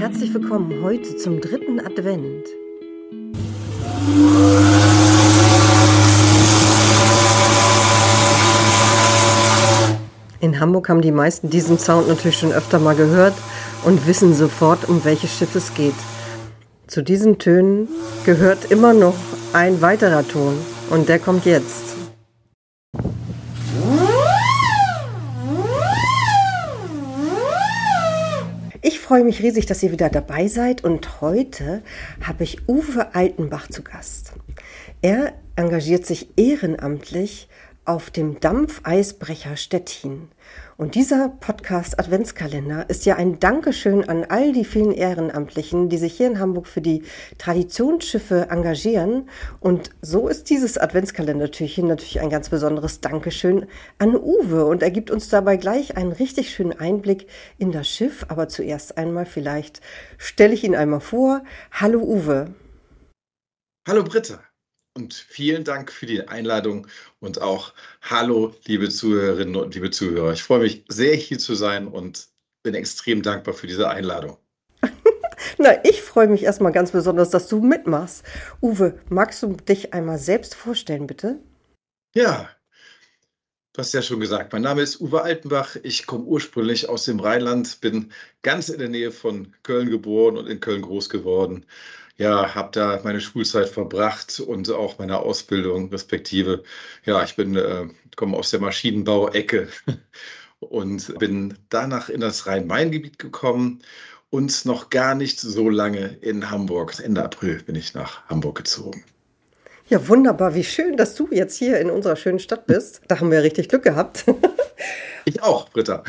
Herzlich willkommen heute zum dritten Advent. In Hamburg haben die meisten diesen Sound natürlich schon öfter mal gehört und wissen sofort, um welches Schiff es geht. Zu diesen Tönen gehört immer noch ein weiterer Ton und der kommt jetzt. Ich freue mich riesig, dass ihr wieder dabei seid und heute habe ich Uwe Altenbach zu Gast. Er engagiert sich ehrenamtlich auf dem Dampfeisbrecher Stettin. Und dieser Podcast Adventskalender ist ja ein Dankeschön an all die vielen Ehrenamtlichen, die sich hier in Hamburg für die Traditionsschiffe engagieren. Und so ist dieses Adventskalendertürchen natürlich ein ganz besonderes Dankeschön an Uwe. Und er gibt uns dabei gleich einen richtig schönen Einblick in das Schiff. Aber zuerst einmal vielleicht stelle ich ihn einmal vor. Hallo Uwe. Hallo Britta und vielen Dank für die Einladung und auch Hallo, liebe Zuhörerinnen und liebe Zuhörer. Ich freue mich sehr, hier zu sein und bin extrem dankbar für diese Einladung. Na, ich freue mich erstmal ganz besonders, dass du mitmachst. Uwe, magst du dich einmal selbst vorstellen, bitte? Ja, du hast ja schon gesagt, mein Name ist Uwe Altenbach. Ich komme ursprünglich aus dem Rheinland, bin ganz in der Nähe von Köln geboren und in Köln groß geworden ja, habe da meine Schulzeit verbracht und auch meine Ausbildung respektive. Ja, ich bin äh, komme aus der Maschinenbauecke und bin danach in das Rhein-Main-Gebiet gekommen und noch gar nicht so lange in Hamburg. Ende April bin ich nach Hamburg gezogen. Ja, wunderbar. Wie schön, dass du jetzt hier in unserer schönen Stadt bist. Da haben wir richtig Glück gehabt. ich auch, Britta.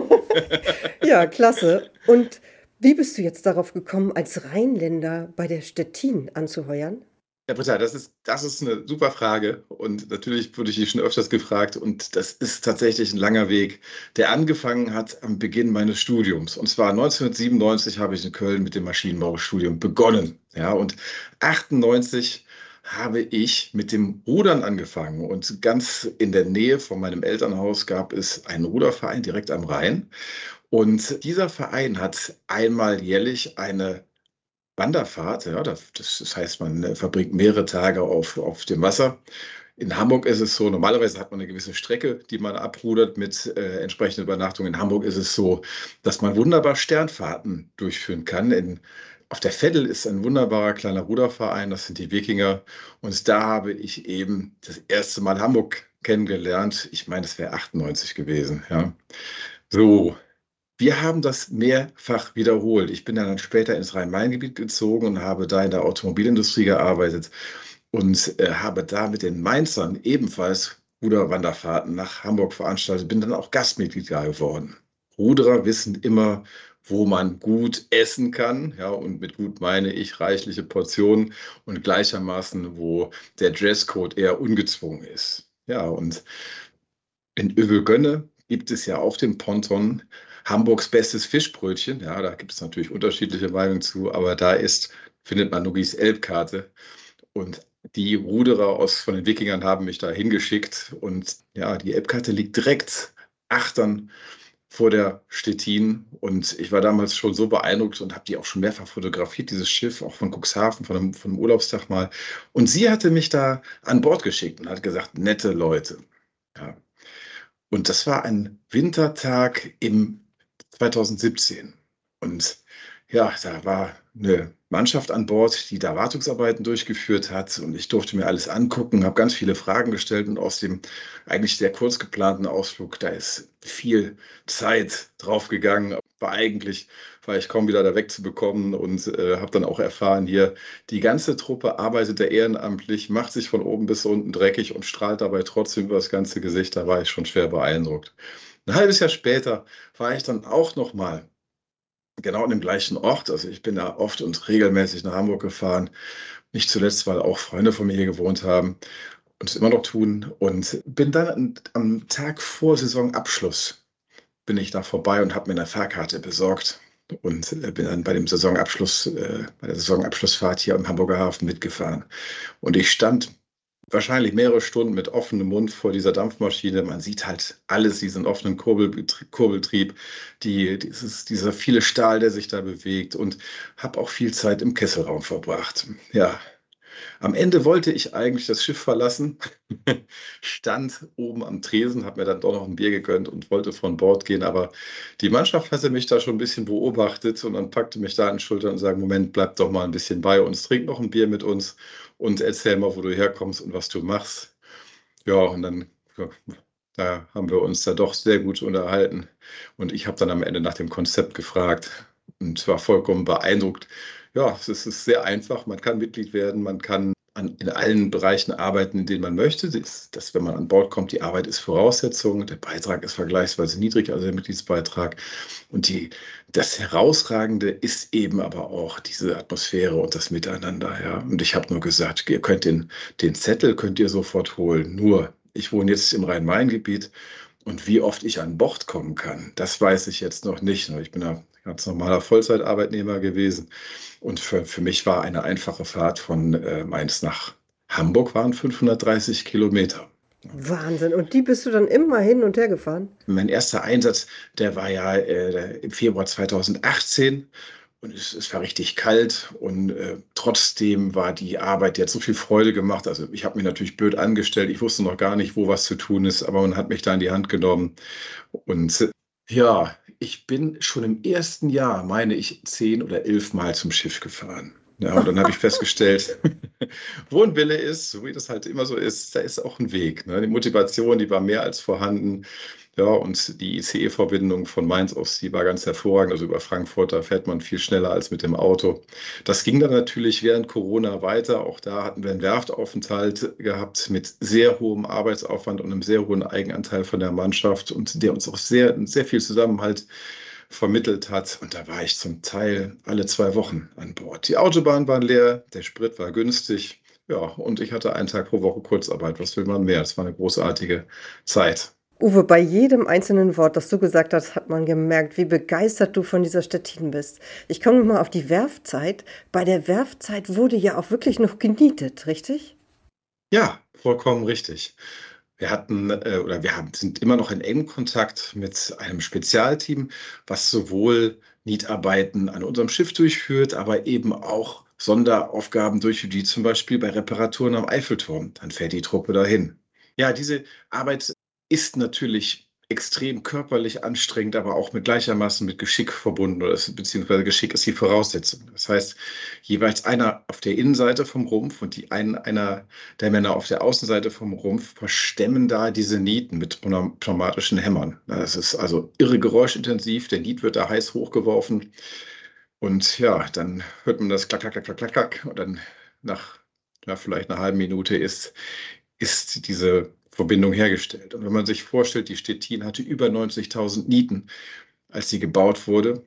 ja, klasse. Und wie bist du jetzt darauf gekommen, als Rheinländer bei der Stettin anzuheuern? Ja, Britta, das ist, das ist eine super Frage. Und natürlich wurde ich die schon öfters gefragt. Und das ist tatsächlich ein langer Weg, der angefangen hat am Beginn meines Studiums. Und zwar 1997 habe ich in Köln mit dem Maschinenbaustudium begonnen. Ja, und 98 habe ich mit dem Rudern angefangen. Und ganz in der Nähe von meinem Elternhaus gab es einen Ruderverein direkt am Rhein. Und dieser Verein hat einmal jährlich eine Wanderfahrt, ja, das, heißt, man äh, verbringt mehrere Tage auf, auf dem Wasser. In Hamburg ist es so, normalerweise hat man eine gewisse Strecke, die man abrudert mit äh, entsprechender Übernachtung. In Hamburg ist es so, dass man wunderbar Sternfahrten durchführen kann. In, auf der Veddel ist ein wunderbarer kleiner Ruderverein, das sind die Wikinger. Und da habe ich eben das erste Mal Hamburg kennengelernt. Ich meine, es wäre 98 gewesen. Ja. So, wir haben das mehrfach wiederholt. Ich bin dann später ins Rhein-Main-Gebiet gezogen und habe da in der Automobilindustrie gearbeitet und äh, habe da mit den Mainzern ebenfalls Ruderwanderfahrten nach Hamburg veranstaltet, bin dann auch Gastmitglied geworden. Ruderer wissen immer, wo man gut essen kann. Ja, und mit gut meine ich reichliche Portionen und gleichermaßen, wo der Dresscode eher ungezwungen ist. Ja, und in Övelgönne gibt es ja auf dem Ponton Hamburgs bestes Fischbrötchen. Ja, da gibt es natürlich unterschiedliche Meinungen zu, aber da ist, findet man Nugis Elbkarte. Und die Ruderer aus, von den Wikingern haben mich da hingeschickt. Und ja, die Elbkarte liegt direkt achtern vor der Stettin. Und ich war damals schon so beeindruckt und habe die auch schon mehrfach fotografiert, dieses Schiff, auch von Cuxhaven, von einem, von einem Urlaubstag mal. Und sie hatte mich da an Bord geschickt und hat gesagt, nette Leute. Ja. Und das war ein Wintertag im 2017. Und ja, da war eine Mannschaft an Bord, die da Wartungsarbeiten durchgeführt hat. Und ich durfte mir alles angucken, habe ganz viele Fragen gestellt. Und aus dem eigentlich sehr kurz geplanten Ausflug, da ist viel Zeit draufgegangen. War eigentlich, war ich kaum wieder da wegzubekommen und äh, habe dann auch erfahren, hier, die ganze Truppe arbeitet da ehrenamtlich, macht sich von oben bis unten dreckig und strahlt dabei trotzdem über das ganze Gesicht. Da war ich schon schwer beeindruckt. Ein halbes Jahr später war ich dann auch noch mal genau an dem gleichen Ort. Also ich bin da oft und regelmäßig nach Hamburg gefahren. Nicht zuletzt, weil auch Freunde von mir hier gewohnt haben und es immer noch tun. Und bin dann am Tag vor Saisonabschluss bin ich da vorbei und habe mir eine Fahrkarte besorgt und bin dann bei dem Saisonabschluss, äh, bei der Saisonabschlussfahrt hier im Hamburger Hafen mitgefahren. Und ich stand wahrscheinlich mehrere Stunden mit offenem Mund vor dieser Dampfmaschine. Man sieht halt alles, diesen offenen Kurbelbetrieb, Kurbeltrieb, die, dieses, dieser viele Stahl, der sich da bewegt und habe auch viel Zeit im Kesselraum verbracht. Ja, am Ende wollte ich eigentlich das Schiff verlassen, stand oben am Tresen, habe mir dann doch noch ein Bier gegönnt und wollte von Bord gehen. Aber die Mannschaft hatte mich da schon ein bisschen beobachtet und dann packte mich da an den Schultern und sagte: Moment, bleib doch mal ein bisschen bei uns, trink noch ein Bier mit uns und erzähl mal, wo du herkommst und was du machst. Ja, und dann da haben wir uns da doch sehr gut unterhalten. Und ich habe dann am Ende nach dem Konzept gefragt und war vollkommen beeindruckt, ja, es ist sehr einfach. Man kann Mitglied werden, man kann an, in allen Bereichen arbeiten, in denen man möchte. Das, das, wenn man an Bord kommt, die Arbeit ist Voraussetzung. Der Beitrag ist vergleichsweise niedrig, also der Mitgliedsbeitrag. Und die, das Herausragende ist eben aber auch diese Atmosphäre und das Miteinander. Ja. Und ich habe nur gesagt, ihr könnt den, den Zettel könnt ihr sofort holen. Nur, ich wohne jetzt im Rhein-Main-Gebiet und wie oft ich an Bord kommen kann, das weiß ich jetzt noch nicht. Ich bin da ganz normaler Vollzeitarbeitnehmer gewesen. Und für, für mich war eine einfache Fahrt von äh, Mainz nach Hamburg waren 530 Kilometer. Wahnsinn. Und die bist du dann immer hin und her gefahren? Mein erster Einsatz, der war ja äh, im Februar 2018. Und es, es war richtig kalt und äh, trotzdem war die Arbeit, die hat so viel Freude gemacht. Also ich habe mich natürlich blöd angestellt. Ich wusste noch gar nicht, wo was zu tun ist, aber man hat mich da in die Hand genommen. Und ja, ich bin schon im ersten Jahr, meine ich, zehn oder elf Mal zum Schiff gefahren. Ja, und dann habe ich festgestellt, wo ein Wille ist, so wie das halt immer so ist, da ist auch ein Weg. Ne? Die Motivation, die war mehr als vorhanden. Ja, und die ICE-Verbindung von Mainz aus, die war ganz hervorragend. Also über Frankfurt, da fährt man viel schneller als mit dem Auto. Das ging dann natürlich während Corona weiter. Auch da hatten wir einen Werftaufenthalt gehabt mit sehr hohem Arbeitsaufwand und einem sehr hohen Eigenanteil von der Mannschaft und der uns auch sehr, sehr viel Zusammenhalt vermittelt hat. Und da war ich zum Teil alle zwei Wochen an Bord. Die Autobahn war leer, der Sprit war günstig. Ja, und ich hatte einen Tag pro Woche Kurzarbeit. Was will man mehr? Es war eine großartige Zeit. Uwe, bei jedem einzelnen Wort, das du gesagt hast, hat man gemerkt, wie begeistert du von dieser Stettin bist. Ich komme mal auf die Werfzeit. Bei der Werfzeit wurde ja auch wirklich noch genietet, richtig? Ja, vollkommen richtig. Wir hatten äh, oder wir haben, sind immer noch in engem Kontakt mit einem Spezialteam, was sowohl Nietarbeiten an unserem Schiff durchführt, aber eben auch Sonderaufgaben durchführt, wie zum Beispiel bei Reparaturen am Eiffelturm. Dann fährt die Truppe dahin. Ja, diese Arbeit ist natürlich extrem körperlich anstrengend, aber auch mit gleichermaßen mit Geschick verbunden, oder beziehungsweise Geschick ist die Voraussetzung. Das heißt, jeweils einer auf der Innenseite vom Rumpf und die ein, einer der Männer auf der Außenseite vom Rumpf verstemmen da diese Nieten mit pneumatischen Hämmern. Das ist also irre geräuschintensiv, der Niet wird da heiß hochgeworfen und ja, dann hört man das klack, klack, klack, klack, klack und dann nach na, vielleicht einer halben Minute ist, ist diese Verbindung hergestellt. Und wenn man sich vorstellt, die Stettin hatte über 90.000 Nieten, als sie gebaut wurde.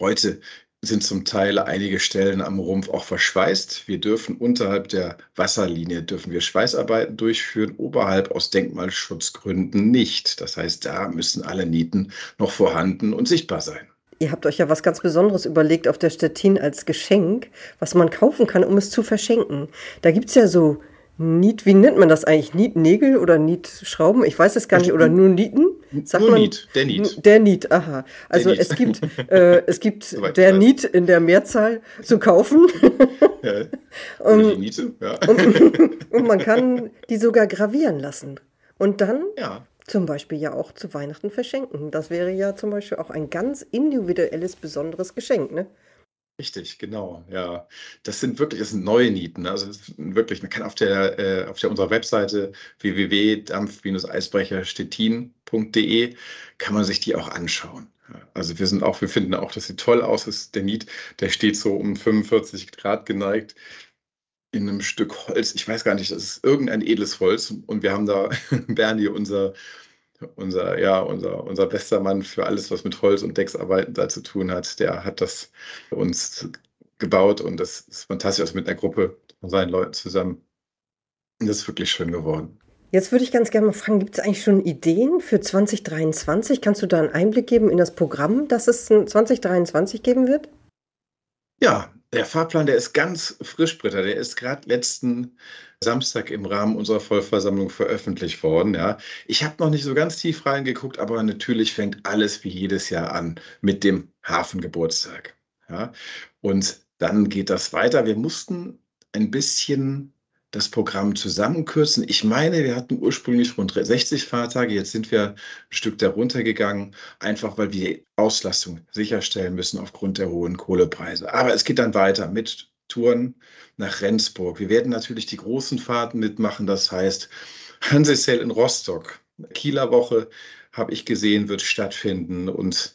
Heute sind zum Teil einige Stellen am Rumpf auch verschweißt. Wir dürfen unterhalb der Wasserlinie dürfen wir Schweißarbeiten durchführen, oberhalb aus Denkmalschutzgründen nicht. Das heißt, da müssen alle Nieten noch vorhanden und sichtbar sein. Ihr habt euch ja was ganz Besonderes überlegt auf der Stettin als Geschenk, was man kaufen kann, um es zu verschenken. Da gibt es ja so Niet, wie nennt man das eigentlich? Nietnägel oder Nietschrauben? Ich weiß es gar nicht. Oder nur Nieten? Sagt nur man, Niet, der Niet. Der Niet, aha. Also Niet. es gibt, äh, es gibt der Niet in der Mehrzahl zu kaufen. Ja, und, Niete, ja. und, und, man kann die sogar gravieren lassen. Und dann ja. zum Beispiel ja auch zu Weihnachten verschenken. Das wäre ja zum Beispiel auch ein ganz individuelles, besonderes Geschenk, ne? Richtig, genau, ja. Das sind wirklich, das sind neue Nieten. Ne? Also wirklich, man kann auf der, äh, auf der unserer Webseite www.dampf-eisbrecherstettin.de kann man sich die auch anschauen. Also wir sind auch, wir finden auch, das sieht toll aus. Das, der Niet, der steht so um 45 Grad geneigt in einem Stück Holz. Ich weiß gar nicht, das ist irgendein edles Holz. Und wir haben da Bernie, unser unser, ja, unser, unser bester Mann für alles, was mit Holz und Decksarbeiten da zu tun hat, der hat das uns gebaut und das ist fantastisch also mit einer Gruppe von seinen Leuten zusammen. Und das ist wirklich schön geworden. Jetzt würde ich ganz gerne mal fragen, gibt es eigentlich schon Ideen für 2023? Kannst du da einen Einblick geben in das Programm, das es 2023 geben wird? Ja, Der Fahrplan, der ist ganz frisch, Britta. Der ist gerade letzten Samstag im Rahmen unserer Vollversammlung veröffentlicht worden. Ja. Ich habe noch nicht so ganz tief reingeguckt, aber natürlich fängt alles wie jedes Jahr an mit dem Hafengeburtstag. Ja. Und dann geht das weiter. Wir mussten ein bisschen das Programm zusammenkürzen. Ich meine, wir hatten ursprünglich rund 60 Fahrtage, jetzt sind wir ein Stück darunter gegangen, einfach weil wir die Auslastung sicherstellen müssen aufgrund der hohen Kohlepreise. Aber es geht dann weiter mit Touren nach Rendsburg. Wir werden natürlich die großen Fahrten mitmachen, das heißt Hansesel in Rostock, Kieler Woche habe ich gesehen, wird stattfinden und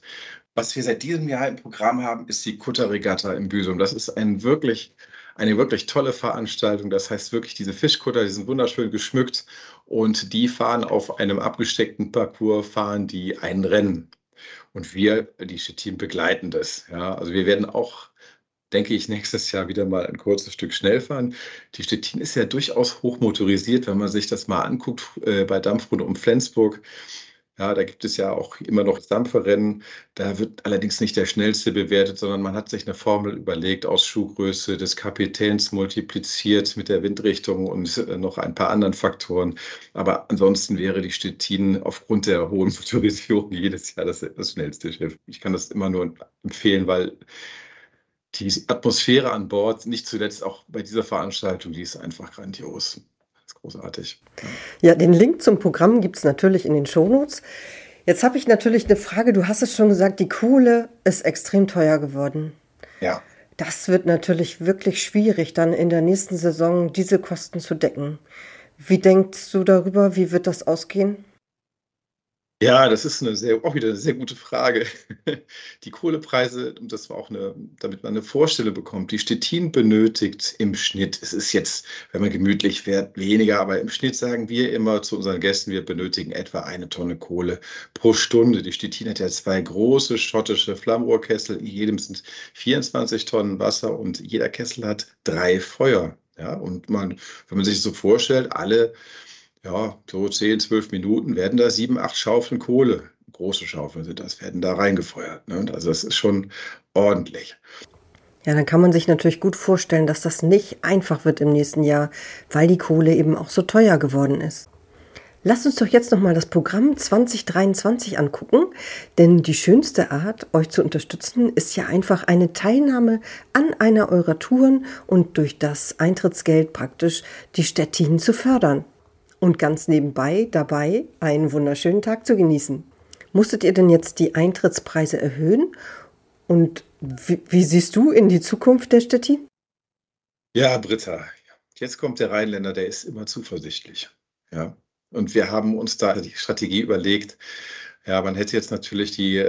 was wir seit diesem Jahr im Programm haben, ist die Kutterregatta im Büsum. Das ist ein wirklich eine wirklich tolle Veranstaltung. Das heißt wirklich, diese Fischkutter, die sind wunderschön geschmückt und die fahren auf einem abgesteckten Parcours, fahren die ein Rennen. Und wir, die Stettin, begleiten das. Ja, also wir werden auch denke ich, nächstes Jahr wieder mal ein kurzes Stück schnell fahren. Die Stettin ist ja durchaus hochmotorisiert, wenn man sich das mal anguckt äh, bei Dampfrunde um Flensburg. Ja, da gibt es ja auch immer noch Dampferrennen. Da wird allerdings nicht der schnellste bewertet, sondern man hat sich eine Formel überlegt aus Schuhgröße des Kapitäns multipliziert mit der Windrichtung und äh, noch ein paar anderen Faktoren. Aber ansonsten wäre die Stettin aufgrund der hohen Motorisierung jedes Jahr das, das schnellste Schiff. Ich kann das immer nur empfehlen, weil die Atmosphäre an Bord, nicht zuletzt auch bei dieser Veranstaltung, die ist einfach grandios großartig. Ja, den Link zum Programm gibt es natürlich in den Shownotes. Jetzt habe ich natürlich eine Frage. Du hast es schon gesagt, die Kohle ist extrem teuer geworden. Ja. Das wird natürlich wirklich schwierig, dann in der nächsten Saison diese Kosten zu decken. Wie denkst du darüber? Wie wird das ausgehen? Ja, das ist eine sehr, auch wieder eine sehr gute Frage. Die Kohlepreise, und das war auch eine, damit man eine Vorstellung bekommt, die Stettin benötigt im Schnitt, es ist jetzt, wenn man gemütlich fährt, weniger, aber im Schnitt sagen wir immer zu unseren Gästen, wir benötigen etwa eine Tonne Kohle pro Stunde. Die Stettin hat ja zwei große schottische Flammrohrkessel, in jedem sind 24 Tonnen Wasser und jeder Kessel hat drei Feuer. Ja, und man, wenn man sich so vorstellt, alle ja, so 10, 12 Minuten werden da sieben, acht Schaufeln Kohle, große Schaufeln sind das, werden da reingefeuert. Ne? Also das ist schon ordentlich. Ja, dann kann man sich natürlich gut vorstellen, dass das nicht einfach wird im nächsten Jahr, weil die Kohle eben auch so teuer geworden ist. Lasst uns doch jetzt nochmal das Programm 2023 angucken, denn die schönste Art, euch zu unterstützen, ist ja einfach eine Teilnahme an einer eurer Touren und durch das Eintrittsgeld praktisch die Städtinen zu fördern und ganz nebenbei dabei einen wunderschönen Tag zu genießen. Musstet ihr denn jetzt die Eintrittspreise erhöhen? Und wie, wie siehst du in die Zukunft der Stettin? Ja, Britta, jetzt kommt der Rheinländer, der ist immer zuversichtlich. Ja. Und wir haben uns da die Strategie überlegt. Ja, man hätte jetzt natürlich die,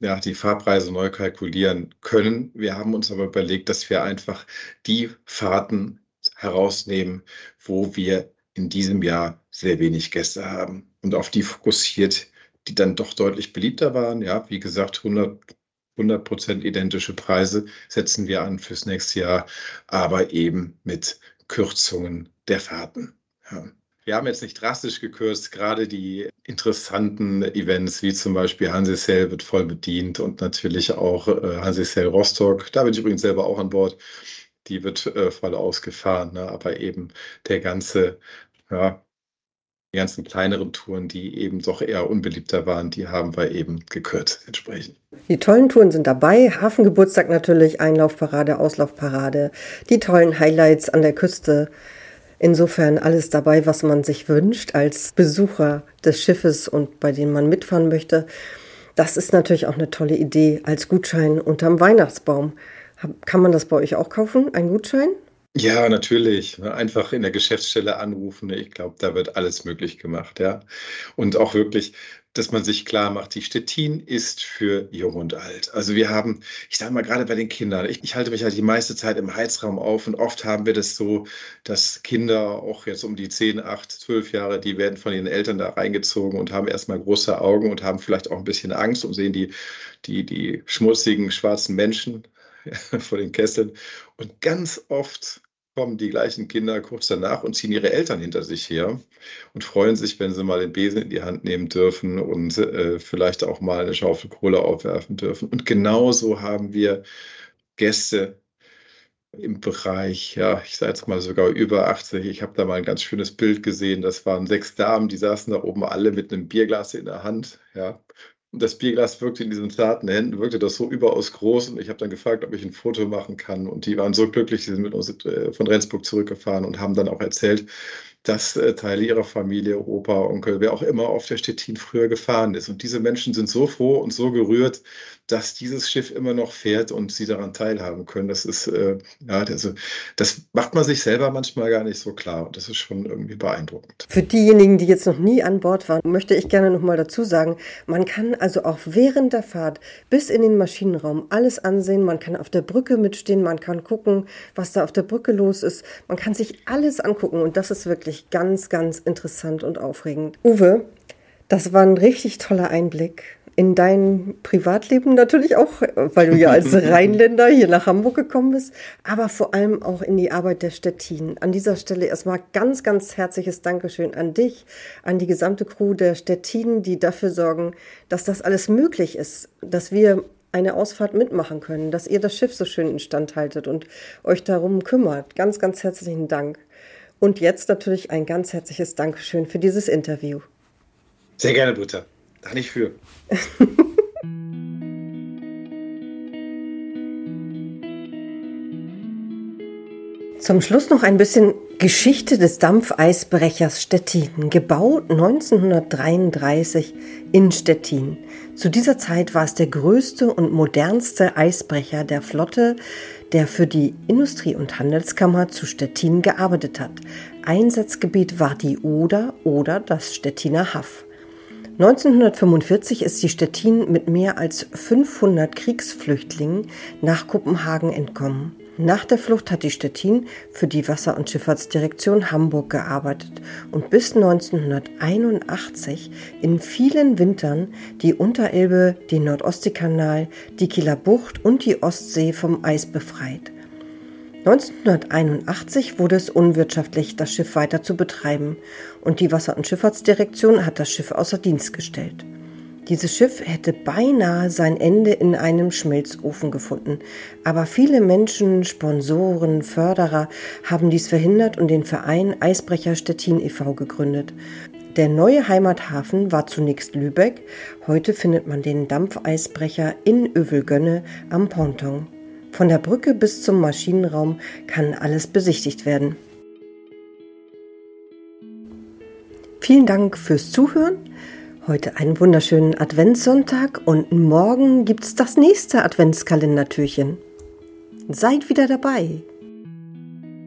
ja, die Fahrpreise neu kalkulieren können. Wir haben uns aber überlegt, dass wir einfach die Fahrten herausnehmen, wo wir in diesem Jahr sehr wenig Gäste haben und auf die fokussiert, die dann doch deutlich beliebter waren. Ja, wie gesagt, 100 100 identische Preise setzen wir an fürs nächste Jahr, aber eben mit Kürzungen der Fahrten. Ja. Wir haben jetzt nicht drastisch gekürzt, gerade die interessanten Events wie zum Beispiel Hansesel wird voll bedient und natürlich auch äh, Hansesel Rostock. Da bin ich übrigens selber auch an Bord die wird äh, voll ausgefahren. Ne? Aber eben der ganze, ja, die ganzen kleineren Touren, die eben doch eher unbeliebter waren, die haben wir eben gekürzt entsprechend. Die tollen Touren sind dabei. Hafengeburtstag natürlich, Einlaufparade, Auslaufparade, die tollen Highlights an der Küste. Insofern alles dabei, was man sich wünscht als Besucher des Schiffes und bei dem man mitfahren möchte. Das ist natürlich auch eine tolle Idee als Gutschein unterm Weihnachtsbaum. Kann man das bei euch auch kaufen, ein Gutschein? Ja, natürlich. Ne? Einfach in der Geschäftsstelle anrufen. Ich glaube, da wird alles möglich gemacht, ja. Und auch wirklich, dass man sich klar macht, die Stettin ist für jung und alt. Also wir haben, ich sage mal gerade bei den Kindern, ich, ich halte mich halt die meiste Zeit im Heizraum auf und oft haben wir das so, dass Kinder auch jetzt um die 10, 8, 12 Jahre, die werden von ihren Eltern da reingezogen und haben erstmal große Augen und haben vielleicht auch ein bisschen Angst und sehen die, die, die schmutzigen schwarzen Menschen vor den Kesseln. Und ganz oft kommen die gleichen Kinder kurz danach und ziehen ihre Eltern hinter sich her und freuen sich, wenn sie mal den Besen in die Hand nehmen dürfen und äh, vielleicht auch mal eine Schaufel Kohle aufwerfen dürfen. Und genauso haben wir Gäste, im Bereich, ja, ich sage jetzt mal sogar über 80. Ich habe da mal ein ganz schönes Bild gesehen. Das waren sechs Damen, die saßen da oben alle mit einem Bierglas in der Hand, ja. Und das Bierglas wirkte in diesen zarten Händen, wirkte das so überaus groß. Und ich habe dann gefragt, ob ich ein Foto machen kann. Und die waren so glücklich, die sind mit uns äh, von Rendsburg zurückgefahren und haben dann auch erzählt, dass äh, Teile ihrer Familie, Opa, Onkel, wer auch immer auf der Stettin früher gefahren ist. Und diese Menschen sind so froh und so gerührt, dass dieses Schiff immer noch fährt und sie daran teilhaben können. Das ist, äh, ja, also, das macht man sich selber manchmal gar nicht so klar. Und das ist schon irgendwie beeindruckend. Für diejenigen, die jetzt noch nie an Bord waren, möchte ich gerne noch mal dazu sagen, man kann also auch während der Fahrt bis in den Maschinenraum alles ansehen. Man kann auf der Brücke mitstehen, man kann gucken, was da auf der Brücke los ist. Man kann sich alles angucken und das ist wirklich ganz, ganz interessant und aufregend. Uwe, das war ein richtig toller Einblick in dein Privatleben natürlich auch, weil du ja als Rheinländer hier nach Hamburg gekommen bist, aber vor allem auch in die Arbeit der Stettin. An dieser Stelle erstmal ganz, ganz herzliches Dankeschön an dich, an die gesamte Crew der Stettin, die dafür sorgen, dass das alles möglich ist, dass wir eine Ausfahrt mitmachen können, dass ihr das Schiff so schön instand haltet und euch darum kümmert. Ganz, ganz herzlichen Dank. Und jetzt natürlich ein ganz herzliches Dankeschön für dieses Interview. Sehr gerne, Britta. Da nicht für. Zum Schluss noch ein bisschen Geschichte des Dampfeisbrechers Stettin, gebaut 1933 in Stettin. Zu dieser Zeit war es der größte und modernste Eisbrecher der Flotte, der für die Industrie- und Handelskammer zu Stettin gearbeitet hat. Einsatzgebiet war die Oder oder das Stettiner Haff. 1945 ist die Stettin mit mehr als 500 Kriegsflüchtlingen nach Kopenhagen entkommen. Nach der Flucht hat die Stettin für die Wasser- und Schifffahrtsdirektion Hamburg gearbeitet und bis 1981 in vielen Wintern die Unterelbe, den Nordostseekanal, die Kieler Bucht und die Ostsee vom Eis befreit. 1981 wurde es unwirtschaftlich, das Schiff weiter zu betreiben und die Wasser- und Schifffahrtsdirektion hat das Schiff außer Dienst gestellt. Dieses Schiff hätte beinahe sein Ende in einem Schmelzofen gefunden, aber viele Menschen, Sponsoren, Förderer haben dies verhindert und den Verein Eisbrecher Stettin e.V. gegründet. Der neue Heimathafen war zunächst Lübeck, heute findet man den Dampfeisbrecher in Övelgönne am Ponton. Von der Brücke bis zum Maschinenraum kann alles besichtigt werden. Vielen Dank fürs Zuhören. Heute einen wunderschönen Adventssonntag und morgen gibt's das nächste Adventskalendertürchen. Seid wieder dabei.